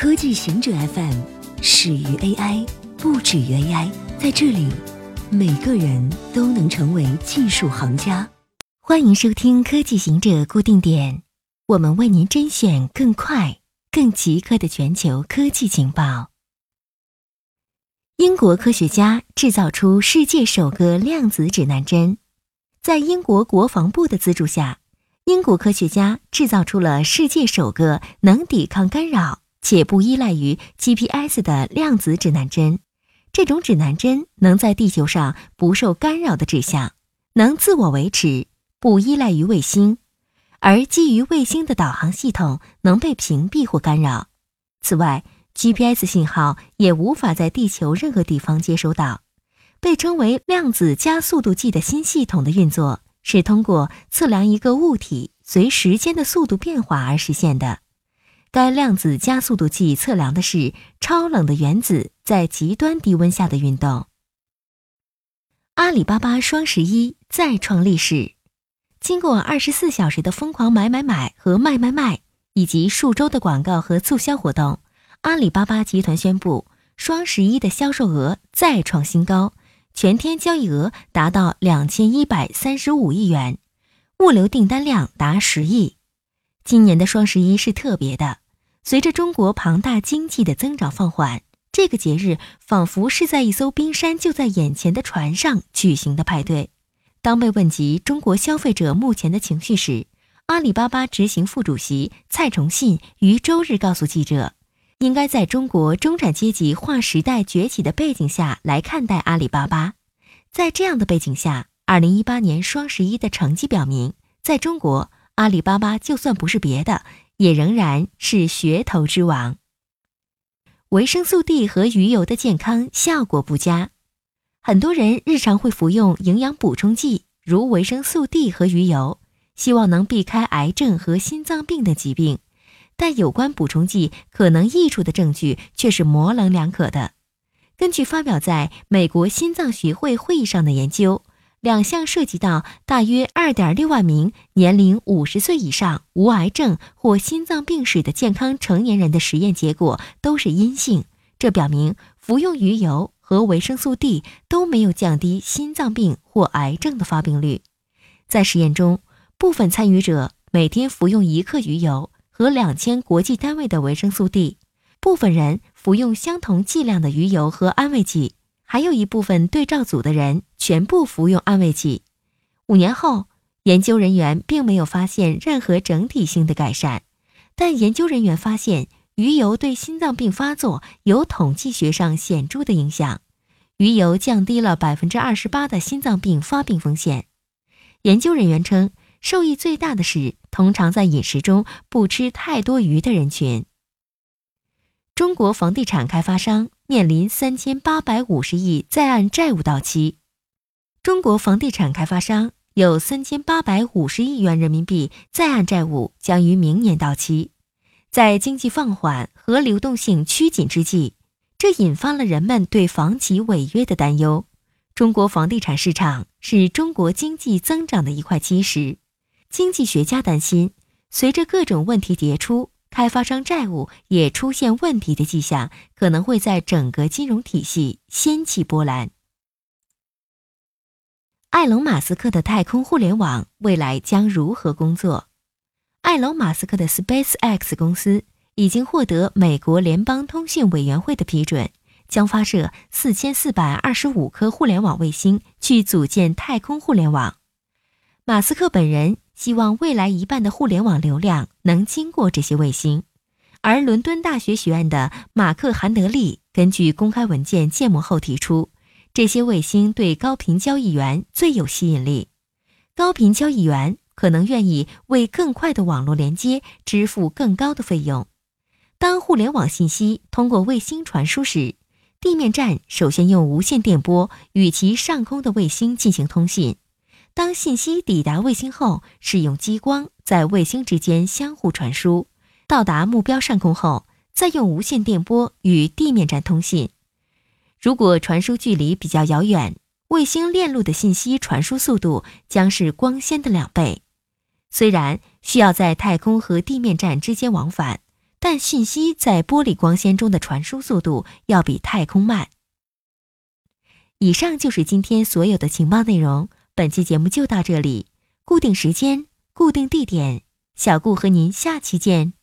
科技行者 FM 始于 AI，不止于 AI。在这里，每个人都能成为技术行家。欢迎收听科技行者固定点，我们为您甄选更快、更即刻的全球科技情报。英国科学家制造出世界首个量子指南针，在英国国防部的资助下，英国科学家制造出了世界首个能抵抗干扰。且不依赖于 GPS 的量子指南针，这种指南针能在地球上不受干扰的指向，能自我维持，不依赖于卫星，而基于卫星的导航系统能被屏蔽或干扰。此外，GPS 信号也无法在地球任何地方接收到。被称为量子加速度计的新系统的运作是通过测量一个物体随时间的速度变化而实现的。该量子加速度计测量的是超冷的原子在极端低温下的运动。阿里巴巴双十一再创历史，经过二十四小时的疯狂买买买和卖卖卖，以及数周的广告和促销活动，阿里巴巴集团宣布双十一的销售额再创新高，全天交易额达到两千一百三十五亿元，物流订单量达十亿。今年的双十一是特别的。随着中国庞大经济的增长放缓，这个节日仿佛是在一艘冰山就在眼前的船上举行的派对。当被问及中国消费者目前的情绪时，阿里巴巴执行副主席蔡崇信于周日告诉记者：“应该在中国中产阶级划时代崛起的背景下来看待阿里巴巴。在这样的背景下，二零一八年双十一的成绩表明，在中国，阿里巴巴就算不是别的。”也仍然是噱头之王。维生素 D 和鱼油的健康效果不佳，很多人日常会服用营养补充剂，如维生素 D 和鱼油，希望能避开癌症和心脏病的疾病。但有关补充剂可能益处的证据却是模棱两可的。根据发表在美国心脏学会会议上的研究。两项涉及到大约二点六万名年龄五十岁以上、无癌症或心脏病史的健康成年人的实验结果都是阴性，这表明服用鱼油和维生素 D 都没有降低心脏病或癌症的发病率。在实验中，部分参与者每天服用一克鱼油和两千国际单位的维生素 D，部分人服用相同剂量的鱼油和安慰剂。还有一部分对照组的人全部服用安慰剂，五年后，研究人员并没有发现任何整体性的改善，但研究人员发现鱼油对心脏病发作有统计学上显著的影响，鱼油降低了百分之二十八的心脏病发病风险。研究人员称，受益最大的是通常在饮食中不吃太多鱼的人群。中国房地产开发商面临三千八百五十亿在岸债务到期。中国房地产开发商有三千八百五十亿元人民币在岸债务将于明年到期。在经济放缓和流动性趋紧之际，这引发了人们对房企违约的担忧。中国房地产市场是中国经济增长的一块基石。经济学家担心，随着各种问题迭出。开发商债务也出现问题的迹象，可能会在整个金融体系掀起波澜。埃隆·马斯克的太空互联网未来将如何工作？埃隆·马斯克的 SpaceX 公司已经获得美国联邦通信委员会的批准，将发射四千四百二十五颗互联网卫星去组建太空互联网。马斯克本人。希望未来一半的互联网流量能经过这些卫星，而伦敦大学学院的马克·韩德利根据公开文件建模后提出，这些卫星对高频交易员最有吸引力。高频交易员可能愿意为更快的网络连接支付更高的费用。当互联网信息通过卫星传输时，地面站首先用无线电波与其上空的卫星进行通信。当信息抵达卫星后，使用激光在卫星之间相互传输，到达目标上空后，再用无线电波与地面站通信。如果传输距离比较遥远，卫星链路的信息传输速度将是光纤的两倍。虽然需要在太空和地面站之间往返，但信息在玻璃光纤中的传输速度要比太空慢。以上就是今天所有的情报内容，本期节目就到这里。固定时间，固定地点，小顾和您下期见。